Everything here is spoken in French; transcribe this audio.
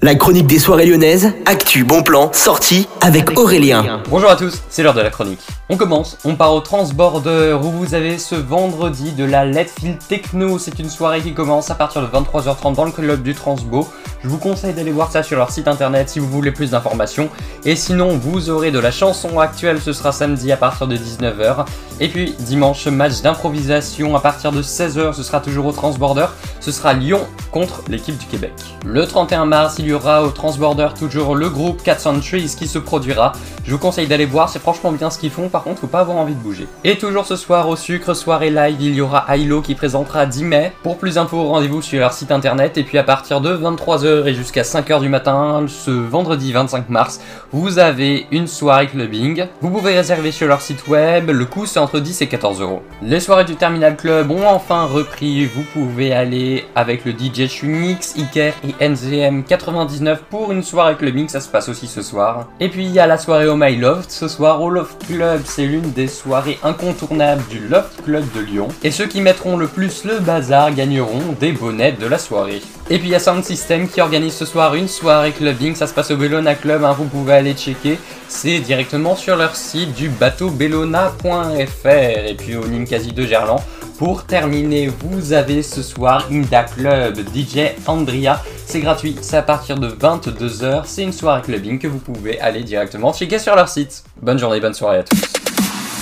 La chronique des soirées lyonnaises, actu, bon plan, sortie avec Aurélien. Bonjour à tous, c'est l'heure de la chronique. On commence, on part au Transborder où vous avez ce vendredi de la Letfield Techno. C'est une soirée qui commence à partir de 23h30 dans le club du Transbo. Je vous conseille d'aller voir ça sur leur site internet si vous voulez plus d'informations. Et sinon, vous aurez de la chanson actuelle, ce sera samedi à partir de 19h. Et puis dimanche, match d'improvisation à partir de 16h, ce sera toujours au Transborder. Ce sera Lyon contre l'équipe du Québec. Le 31 mars, il y aura au Transborder toujours le groupe 400 Trees qui se produira. Je vous conseille d'aller voir, c'est franchement bien ce qu'ils font, par contre faut pas avoir envie de bouger. Et toujours ce soir au sucre, soirée live, il y aura Hilo qui présentera 10 mai. Pour plus d'infos, rendez-vous sur leur site internet et puis à partir de 23h et jusqu'à 5h du matin, ce vendredi 25 mars, vous avez une soirée clubbing. Vous pouvez réserver sur leur site web, le coût c'est entre 10 et 14 euros. Les soirées du Terminal Club ont enfin repris, vous pouvez aller avec le DJ Unix, Iker et NZM 99 pour une soirée clubbing, ça se passe aussi ce soir. Et puis il y a la soirée au My Loft, ce soir au Loft Club, c'est l'une des soirées incontournables du Loft Club de Lyon. Et ceux qui mettront le plus le bazar gagneront des bonnets de la soirée. Et puis il y a Sound System qui organise ce soir une soirée clubbing, ça se passe au Bellona Club, hein, vous pouvez aller checker, c'est directement sur leur site du bateau bellona.fr et puis au Ninkasi de Gerland. Pour terminer, vous avez ce soir Inda Club DJ Andrea. C'est gratuit, c'est à partir de 22h. C'est une soirée clubbing que vous pouvez aller directement checker sur leur site. Bonne journée, bonne soirée à tous.